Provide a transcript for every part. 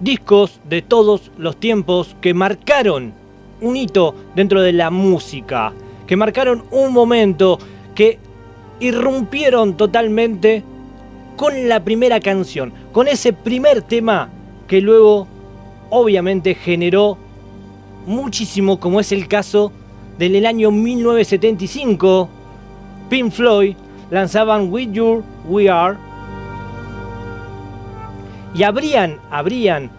discos de todos los tiempos que marcaron un hito dentro de la música, que marcaron un momento, que irrumpieron totalmente con la primera canción, con ese primer tema que luego obviamente generó muchísimo, como es el caso del año 1975, Pink Floyd lanzaban With You We Are y abrían, abrían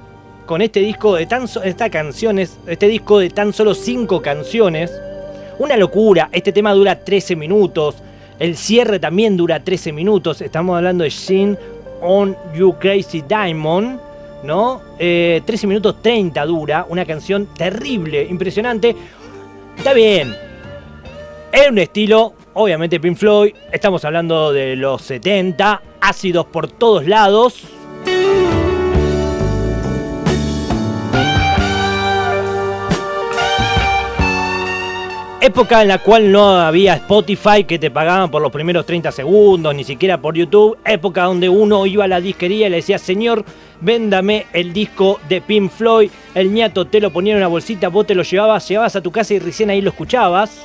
con este disco de tan esta este disco de tan solo 5 canciones. Una locura, este tema dura 13 minutos, el cierre también dura 13 minutos, estamos hablando de Shin on You Crazy Diamond, ¿no? 13 eh, minutos 30 dura, una canción terrible, impresionante. Está bien, es un estilo, obviamente Pink Floyd, estamos hablando de los 70, ácidos por todos lados. Época en la cual no había Spotify que te pagaban por los primeros 30 segundos, ni siquiera por YouTube. Época donde uno iba a la disquería y le decía, señor, véndame el disco de Pink Floyd. El ñato te lo ponía en una bolsita, vos te lo llevabas, llevabas a tu casa y recién ahí lo escuchabas.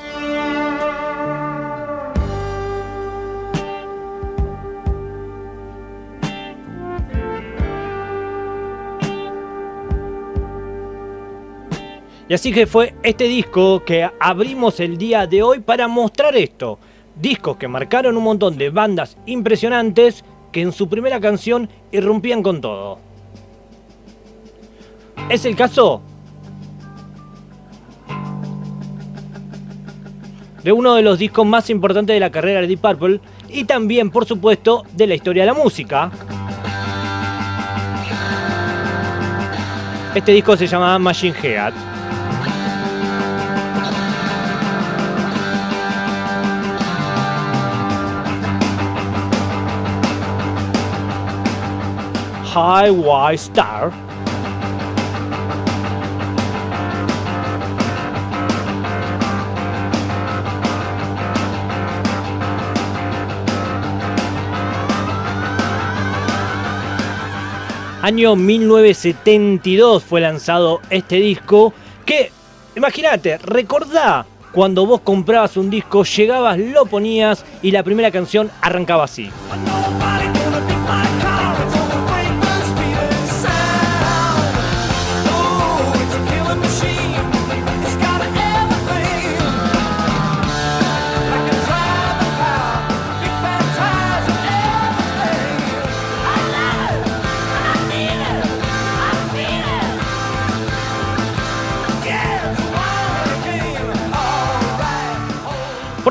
Y así que fue este disco que abrimos el día de hoy para mostrar esto. Discos que marcaron un montón de bandas impresionantes que en su primera canción irrumpían con todo. Es el caso de uno de los discos más importantes de la carrera de Deep Purple y también, por supuesto, de la historia de la música. Este disco se llama Machine Head. High White Star. Año 1972 fue lanzado este disco que, imagínate, recordá cuando vos comprabas un disco, llegabas, lo ponías y la primera canción arrancaba así.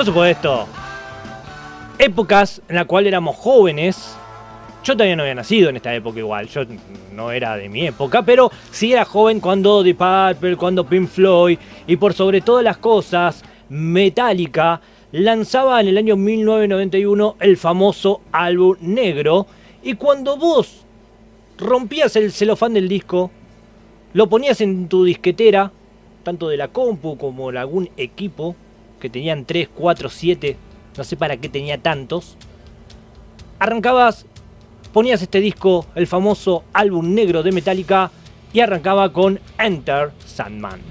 Por supuesto, épocas en las cuales éramos jóvenes. Yo todavía no había nacido en esta época igual, yo no era de mi época, pero sí era joven cuando The Purple, cuando Pink Floyd y por sobre todas las cosas, Metallica lanzaba en el año 1991 el famoso álbum negro y cuando vos rompías el celofán del disco, lo ponías en tu disquetera, tanto de la compu como de algún equipo, que tenían 3, 4, 7, no sé para qué tenía tantos, arrancabas, ponías este disco, el famoso álbum negro de Metallica, y arrancaba con Enter Sandman.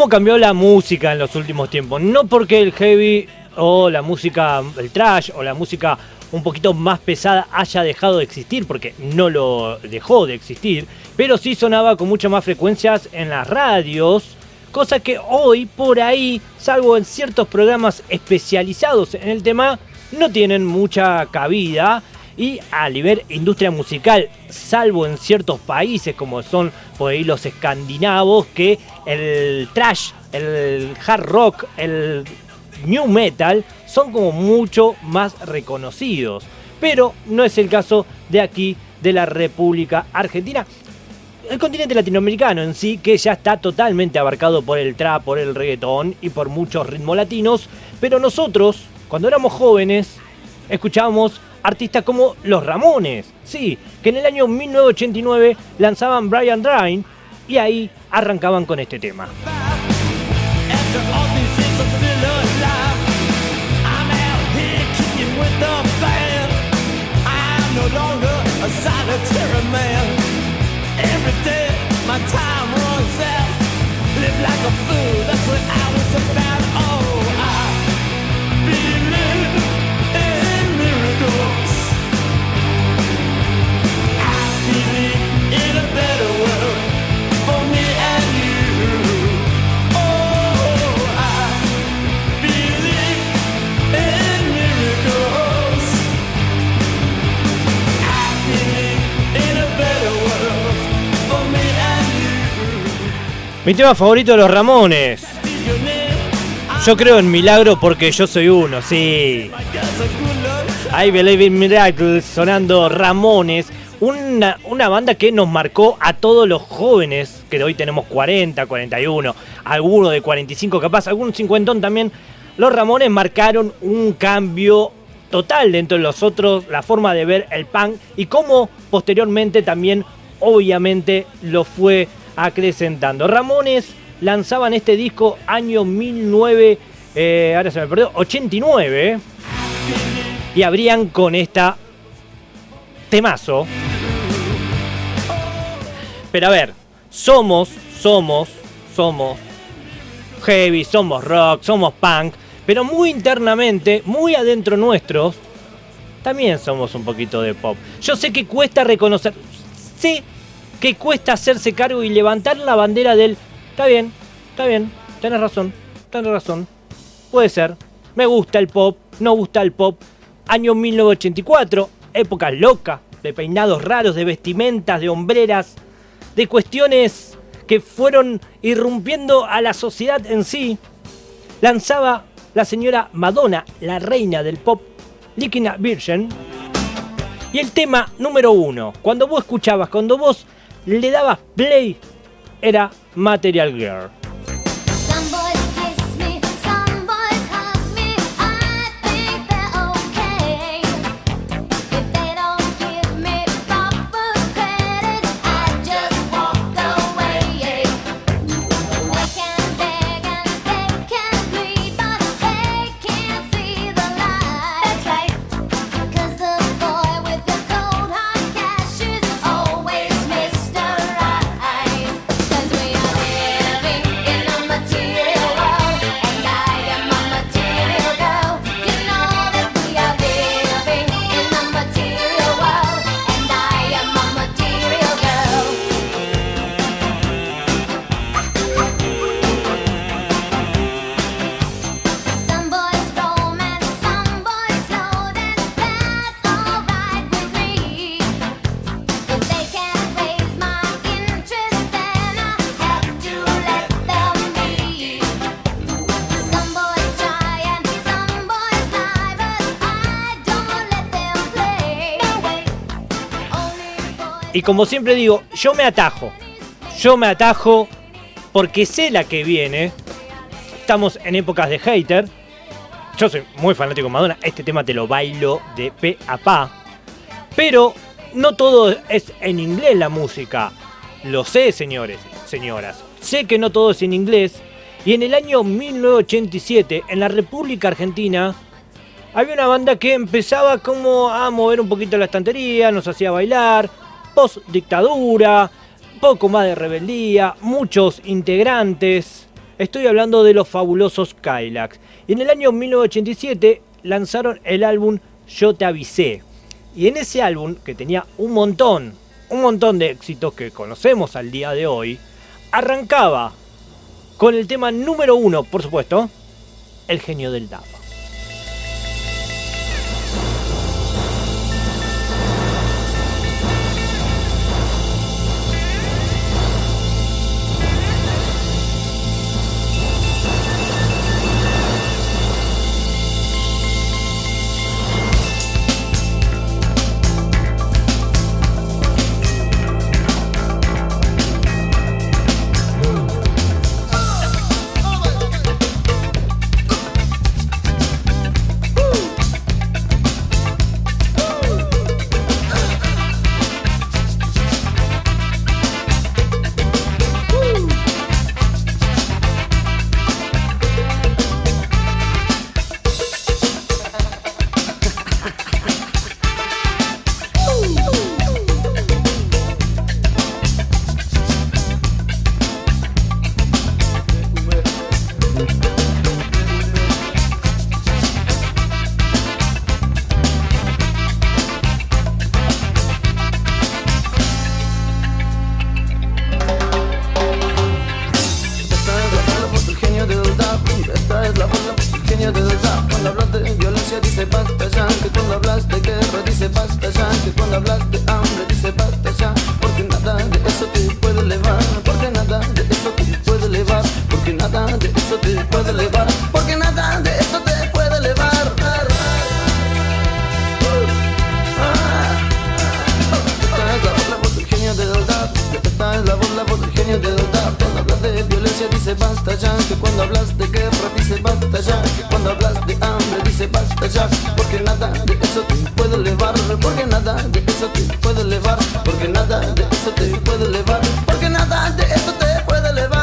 Cómo cambió la música en los últimos tiempos. No porque el heavy o la música, el trash o la música un poquito más pesada haya dejado de existir, porque no lo dejó de existir, pero sí sonaba con muchas más frecuencias en las radios, cosa que hoy por ahí, salvo en ciertos programas especializados en el tema, no tienen mucha cabida. Y a nivel industria musical, salvo en ciertos países como son por ahí los escandinavos, que el trash, el hard rock, el new metal son como mucho más reconocidos. Pero no es el caso de aquí, de la República Argentina. El continente latinoamericano en sí, que ya está totalmente abarcado por el trap, por el reggaetón y por muchos ritmos latinos. Pero nosotros, cuando éramos jóvenes, escuchábamos artistas como Los Ramones. Sí, que en el año 1989 lanzaban Brian Drain y ahí arrancaban con este tema. my time runs out. Live like a fool, that's what I was about. Mi tema favorito de los Ramones. Yo creo en milagro porque yo soy uno, sí. I Believe in Miracles sonando Ramones. Una, una banda que nos marcó a todos los jóvenes, que hoy tenemos 40, 41, alguno de 45 capaz, algún cincuentón también. Los Ramones marcaron un cambio total dentro de los otros, la forma de ver el punk y cómo posteriormente también, obviamente, lo fue acrecentando. Ramones lanzaban este disco año 19, eh, ahora se me perdió, 89 y abrían con esta temazo. Pero a ver, somos, somos, somos heavy, somos rock, somos punk, pero muy internamente, muy adentro nuestros, también somos un poquito de pop. Yo sé que cuesta reconocer, sé que cuesta hacerse cargo y levantar la bandera del, está bien, está bien, tenés razón, tenés razón, puede ser, me gusta el pop, no gusta el pop, año 1984, épocas locas, de peinados raros, de vestimentas, de hombreras, de cuestiones que fueron irrumpiendo a la sociedad en sí, lanzaba la señora Madonna, la reina del pop, Licking a Virgin, y el tema número uno, cuando vos escuchabas, cuando vos le dabas play, era Material Girl. Y como siempre digo, yo me atajo. Yo me atajo porque sé la que viene. Estamos en épocas de hater. Yo soy muy fanático de Madonna. Este tema te lo bailo de pe a pa. Pero no todo es en inglés la música. Lo sé, señores, señoras. Sé que no todo es en inglés. Y en el año 1987, en la República Argentina, había una banda que empezaba como a mover un poquito la estantería, nos hacía bailar, post dictadura, poco más de rebeldía, muchos integrantes, Estoy hablando de los fabulosos Kylax. Y en el año 1987 lanzaron el álbum Yo te avisé. Y en ese álbum, que tenía un montón, un montón de éxitos que conocemos al día de hoy, arrancaba con el tema número uno, por supuesto, El genio del Dama. Porque nada eso te puede elevar Porque nada eso te puede elevar.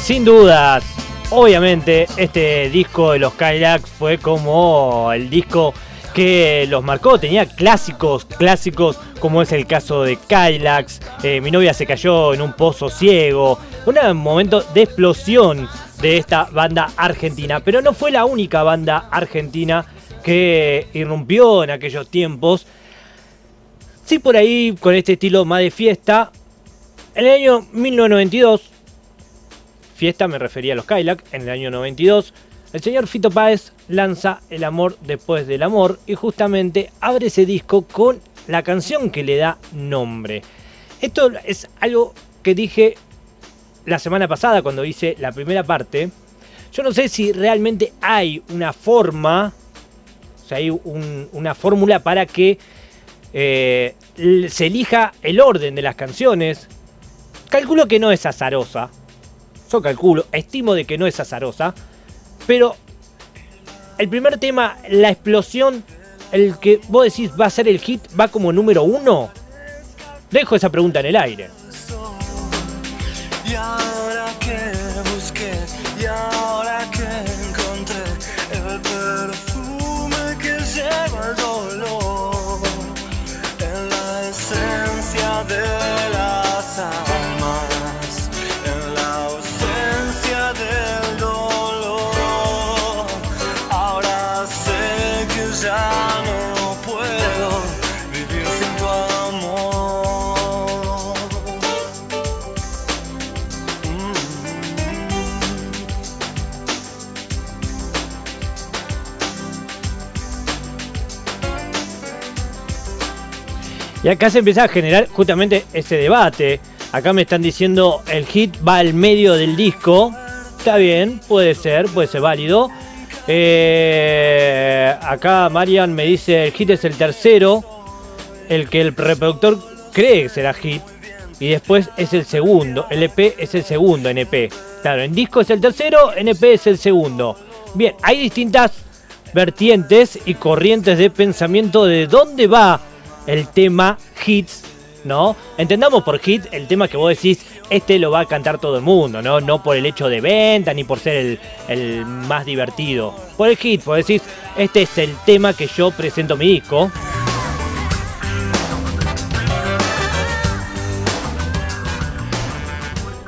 Sin dudas, obviamente este disco de los Kylax fue como el disco que los marcó, tenía clásicos, clásicos como es el caso de Kylax, eh, mi novia se cayó en un pozo ciego, un momento de explosión de esta banda argentina, pero no fue la única banda argentina que irrumpió en aquellos tiempos. Sí, por ahí con este estilo más de fiesta, en el año 1992 fiesta me refería a los Kylax, en el año 92, el señor Fito Páez lanza El amor después del amor y justamente abre ese disco con la canción que le da nombre. Esto es algo que dije la semana pasada cuando hice la primera parte. Yo no sé si realmente hay una forma, o sea, hay un- una fórmula para que eh, se elija el orden de las canciones. Calculo que no es azarosa, yo calculo, estimo de que no es azarosa, pero el primer tema, la explosión, el que vos decís va a ser el hit, va como número uno. Dejo esa pregunta en el aire. Y acá se empieza a generar justamente ese debate. Acá me están diciendo el hit va al medio del disco. Está bien, puede ser, puede ser válido. Eh, acá Marian me dice el hit es el tercero. El que el reproductor cree que será hit. Y después es el segundo. El EP es el segundo en EP. Claro, en disco es el tercero, en EP es el segundo. Bien, hay distintas vertientes y corrientes de pensamiento de dónde va el tema hits, ¿no? Entendamos por hit el tema que vos decís este lo va a cantar todo el mundo, ¿no? No por el hecho de venta ni por ser el, el más divertido. Por el hit, por decir, este es el tema que yo presento mi disco.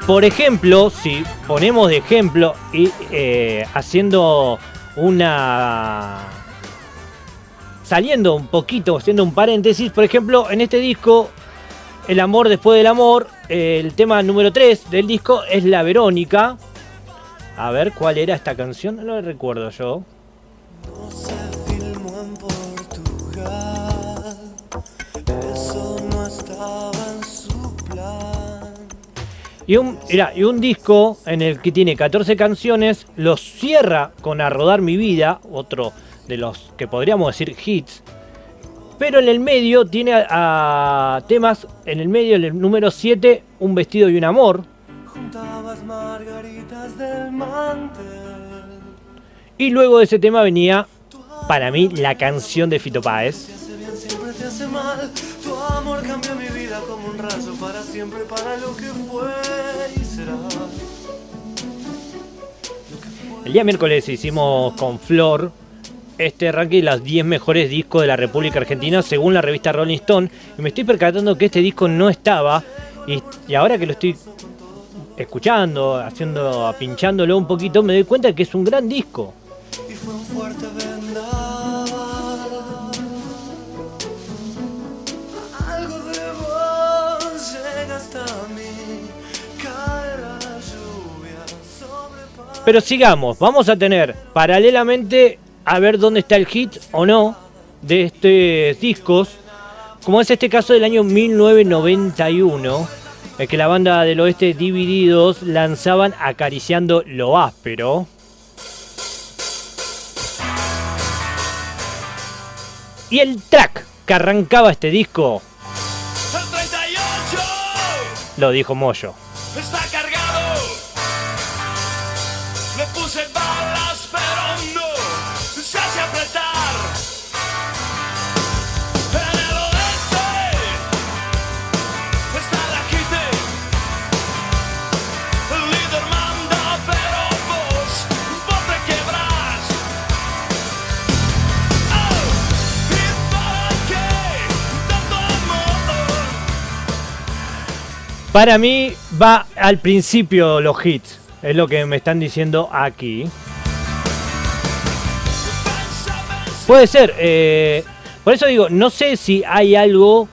Por ejemplo, si ponemos de ejemplo y eh, haciendo una. Saliendo un poquito, haciendo un paréntesis, por ejemplo, en este disco, El amor después del amor, el tema número 3 del disco es La Verónica. A ver cuál era esta canción, no lo recuerdo yo. No se filmó en Portugal. Eso no estaba en su plan. Y un, mirá, y un disco en el que tiene 14 canciones, lo cierra con A Rodar Mi Vida, otro de los que podríamos decir hits. Pero en el medio tiene a, a temas, en el medio, en el número 7, Un vestido y un amor. Juntabas margaritas del mantel. Y luego de ese tema venía, para mí, la canción de Fito Páez. Te hace bien, siempre te hace mal. Tu amor cambió mi vida como un rayo para siempre, para lo que fue y será. El día miércoles hicimos con Flor este ranking de los 10 mejores discos de la República Argentina según la revista Rolling Stone. Y me estoy percatando que este disco no estaba. Y, y ahora que lo estoy escuchando, haciendo, pinchándolo un poquito, me doy cuenta que es un gran disco. Y fue un fuerte vendaval. Algo de vos llega hasta mí. Cae la lluvia sobre pa- Pero sigamos, vamos a tener paralelamente a ver dónde está el hit o no de estos discos, como es este caso del año 1991, el que la banda del oeste Divididos lanzaban acariciando lo áspero. Y el track que arrancaba este disco El 38 lo dijo Moyo. Para mí va al principio los hits, es lo que me están diciendo aquí. Puede ser, eh, por eso digo, no sé si hay algo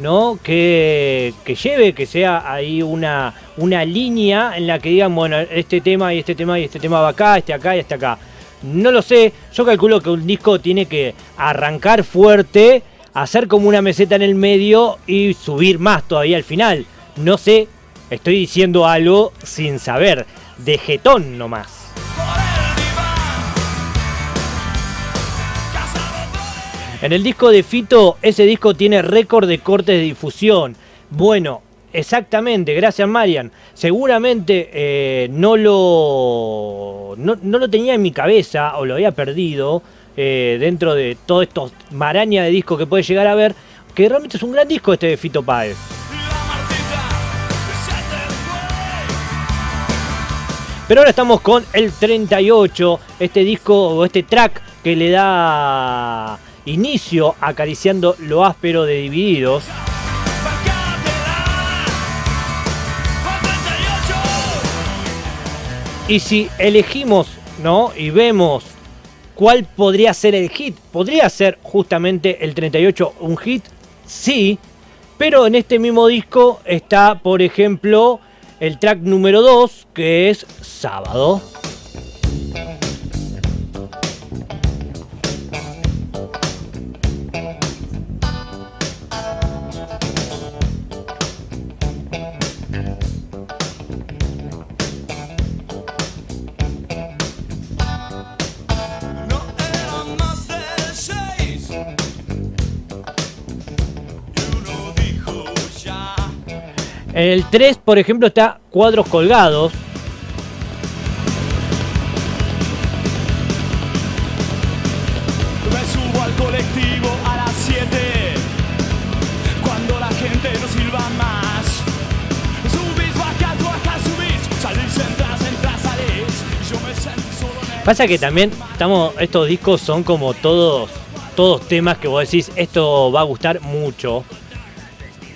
¿no? que, que lleve, que sea ahí una, una línea en la que digan, bueno, este tema y este tema y este tema va acá, este acá y este acá. No lo sé, yo calculo que un disco tiene que arrancar fuerte, hacer como una meseta en el medio y subir más todavía al final. No sé, estoy diciendo algo sin saber, de jetón nomás. En el disco de Fito, ese disco tiene récord de cortes de difusión. Bueno, exactamente, gracias Marian. Seguramente eh, no, lo, no, lo tenía en mi cabeza o lo había perdido eh, dentro de todos estos maraña de discos que puede llegar a ver, que realmente es un gran disco este de Fito Páez. Pero ahora estamos con el 38, este disco o este track que le da inicio acariciando lo áspero de Divididos. Y si elegimos, ¿no? Y vemos cuál podría ser el hit, podría ser justamente el 38 un hit, sí, pero en este mismo disco está, por ejemplo, el track número 2, que es Sábado. En el 3, por ejemplo, está cuadros colgados. Pasa que también estamos, estos discos son como todos, todos temas que vos decís, esto va a gustar mucho.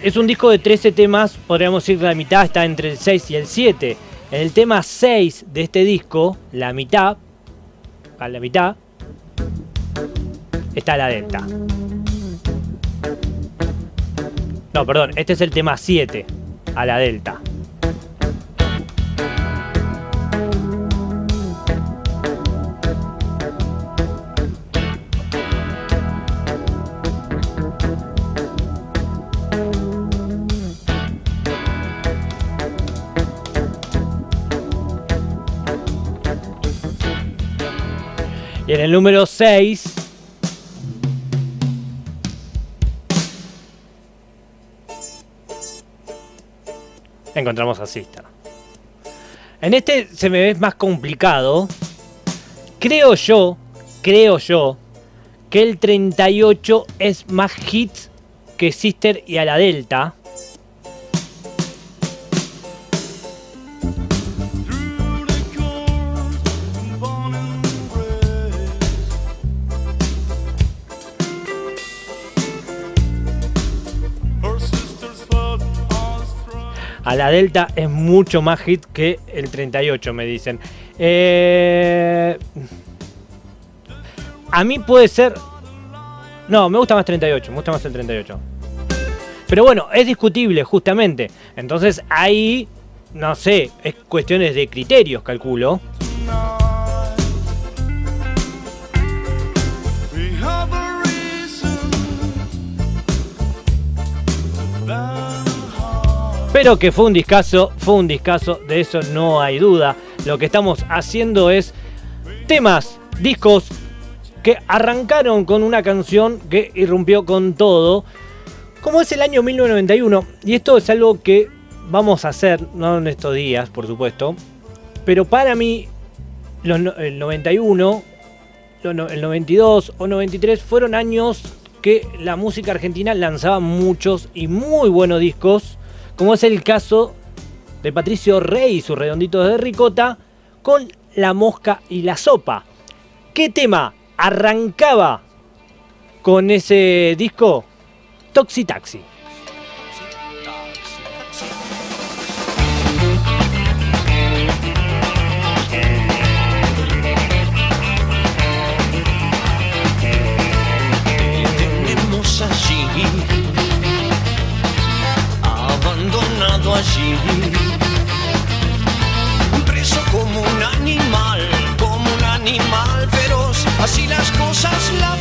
Es un disco de 13 temas, podríamos decir que la mitad está entre el 6 y el 7. En el tema 6 de este disco, la mitad, a la mitad, está la delta. No, perdón, este es el tema 7, a la delta. En el número 6 encontramos a Sister. En este se me ve más complicado. Creo yo, creo yo, que el 38 es más hits que Sister y a la Delta. A la Delta es mucho más hit que el 38, me dicen. Eh, a mí puede ser... No, me gusta más 38, me gusta más el 38. Pero bueno, es discutible justamente. Entonces ahí, no sé, es cuestiones de criterios, calculo. We Pero que fue un discazo, fue un discazo, de eso no hay duda. Lo que estamos haciendo es temas, discos que arrancaron con una canción que irrumpió con todo. Como es el año 1991, y esto es algo que vamos a hacer, no en estos días, por supuesto, pero para mí, los el 91, lo no- el 92 o 93 fueron años que la música argentina lanzaba muchos y muy buenos discos, como es el caso de Patricio Rey y sus redonditos de ricota con La Mosca y la Sopa. ¿Qué tema arrancaba con ese disco? Toxi Taxi. Allí, preso como un animal, como un animal feroz. Así las cosas, la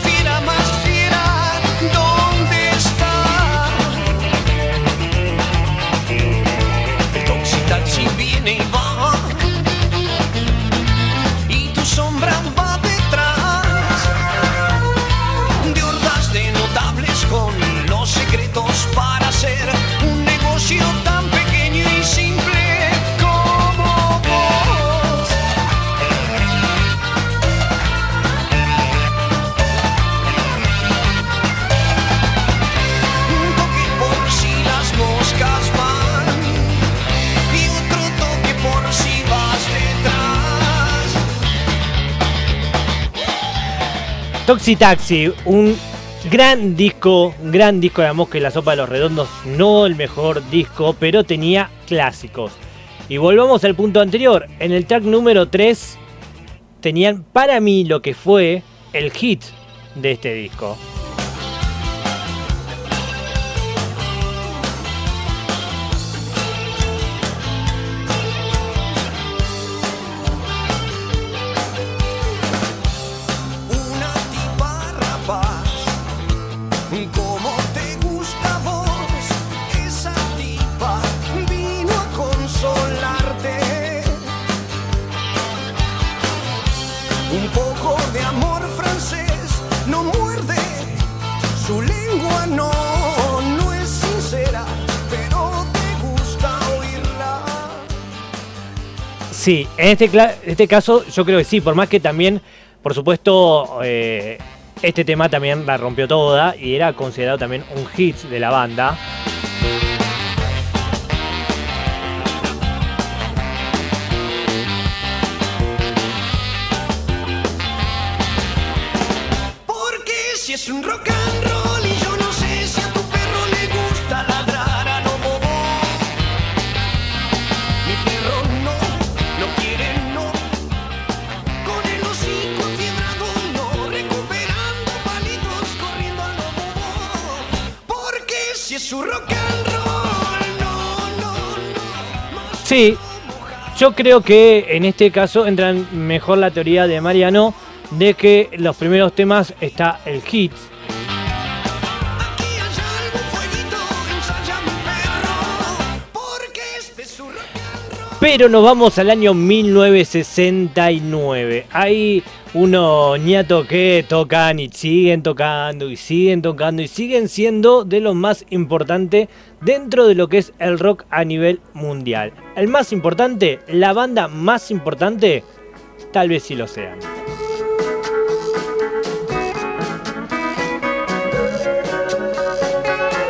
Toxi Taxi, un gran disco, un gran disco de La Mosca y la Sopa de los Redondos, no el mejor disco, pero tenía clásicos. Y volvamos al punto anterior, en el track número 3 tenían para mí lo que fue el hit de este disco. Un poco de amor francés no muerde, su lengua no, es sincera, pero te gusta oírla. Sí, en este, este caso yo creo que sí, por más que también, por supuesto, eh, este tema también la rompió toda y era considerado también un hit de la banda. Su rock roll, no, no, no. Sí, yo creo que en este caso entra mejor la teoría de Mariano de que los primeros temas está el hit. Pero nos vamos al año 1969. Hay unos ñatos que tocan y siguen tocando y siguen tocando y siguen siendo de los más importantes dentro de lo que es el rock a nivel mundial. El más importante, la banda más importante, tal vez sí lo sean.